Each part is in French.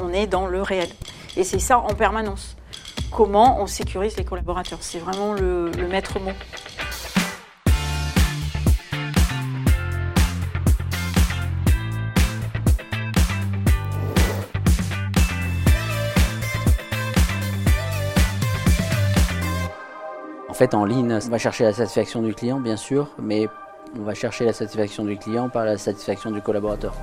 On est dans le réel. Et c'est ça en permanence. Comment on sécurise les collaborateurs C'est vraiment le, maître mot. Fait, en ligne, on va chercher la satisfaction du client, bien sûr, mais on va chercher la satisfaction du client par la satisfaction du collaborateur.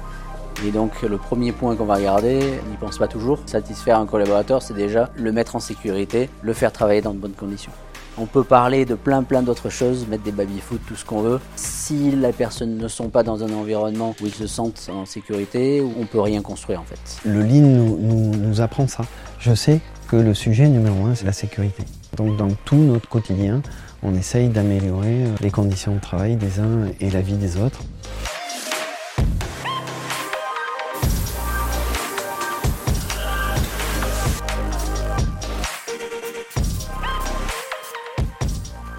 Et donc, le premier point qu'on va regarder, on n'y pense pas toujours. Satisfaire un collaborateur, c'est déjà le mettre en sécurité, le faire travailler dans de bonnes conditions. On peut parler de plein plein d'autres choses, mettre des baby-foot, tout ce qu'on veut. Si les personnes ne sont pas dans un environnement où ils se sentent en sécurité, on peut rien construire en fait. Le Lean nous apprend ça. Je sais que le sujet numéro un, c'est la sécurité. Donc dans tout notre quotidien, on essaye d'améliorer les conditions de travail des uns et la vie des autres.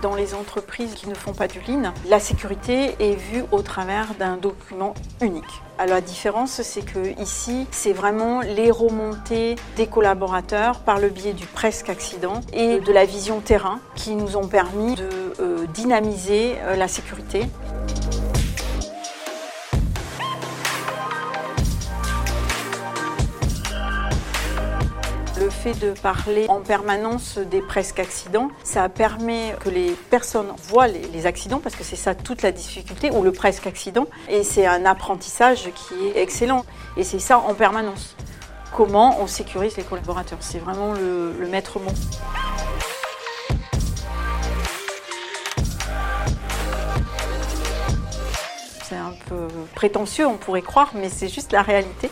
Dans les entreprises qui ne font pas du lean, la sécurité est vue au travers d'un document unique. Alors la différence, c'est que ici, c'est vraiment les remontées des collaborateurs par le biais du presque accident et de la vision terrain qui nous ont permis de euh, dynamiser euh, la sécurité. De parler en permanence des presque accidents, ça permet que les personnes voient les, accidents, parce que c'est ça toute la difficulté, ou le presque accident, et c'est un apprentissage qui est excellent. Et c'est ça en permanence. Comment on sécurise les collaborateurs C'est vraiment le maître mot. C'est un peu prétentieux, on pourrait croire, mais c'est juste la réalité.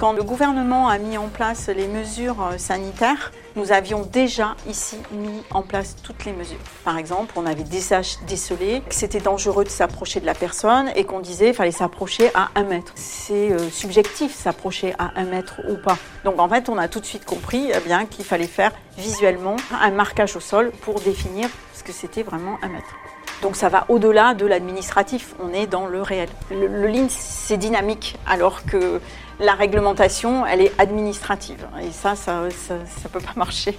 Quand le gouvernement a mis en place les mesures euh, sanitaires, nous avions déjà ici mis en place toutes les mesures. Par exemple, on avait décelé que c'était dangereux de s'approcher de la personne et qu'on disait qu'il fallait s'approcher à un mètre. C'est euh, subjectif, s'approcher à un mètre ou pas. Donc en fait, on a tout de suite compris eh qu'il fallait faire visuellement un marquage au sol pour définir ce que c'était vraiment un mètre. Donc ça va au-delà de l'administratif, on est dans le réel. Le, le c'est dynamique, alors que la réglementation, elle est administrative. Et ça, ça ne peut pas marcher.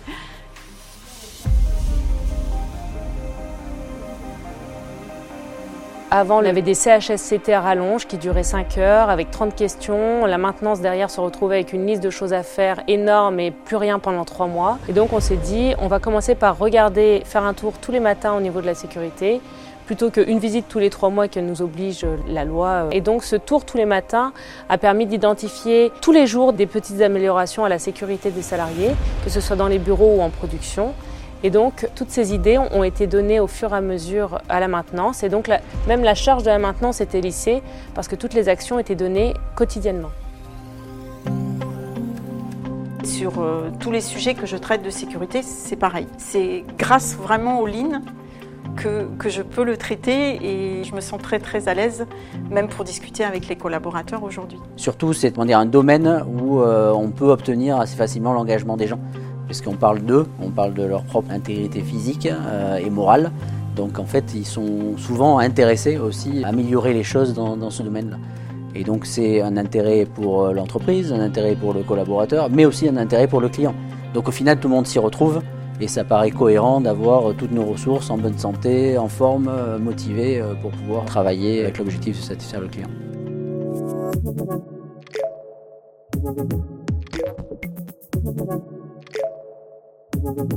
Avant, on avait des CHSCT à rallonge qui duraient 5 heures avec 30 questions. La maintenance derrière se retrouvait avec une liste de choses à faire énorme et plus rien pendant 3 mois. Et donc on s'est dit, on va commencer par regarder, faire un tour tous les matins au niveau de la sécurité plutôt qu'une visite tous les trois mois que nous oblige la loi. Et donc ce tour tous les matins a permis d'identifier tous les jours des petites améliorations à la sécurité des salariés, que ce soit dans les bureaux ou en production. Et donc, toutes ces idées ont été données au fur et à mesure à la maintenance. Et donc, la, même la charge de la maintenance était lissée parce que toutes les actions étaient données quotidiennement. Sur euh, tous les sujets que je traite de sécurité, c'est pareil. C'est grâce vraiment au Lean que, que, je peux le traiter et je me sens très très à l'aise, même pour discuter avec les collaborateurs aujourd'hui. Surtout, c'est un domaine où euh, on peut obtenir assez facilement l'engagement des gens puisqu'on parle d'eux, on parle de leur propre intégrité physique euh, et morale. Donc en fait, ils sont souvent intéressés aussi à améliorer les choses dans, ce domaine-là. Et donc c'est un intérêt pour euh, l'entreprise, un intérêt pour le collaborateur, mais aussi un intérêt pour le client. Donc au final, tout le monde s'y retrouve et ça paraît cohérent d'avoir toutes nos ressources en bonne santé, en forme, euh, motivées pour pouvoir travailler avec l'objectif de satisfaire le client. Yeah.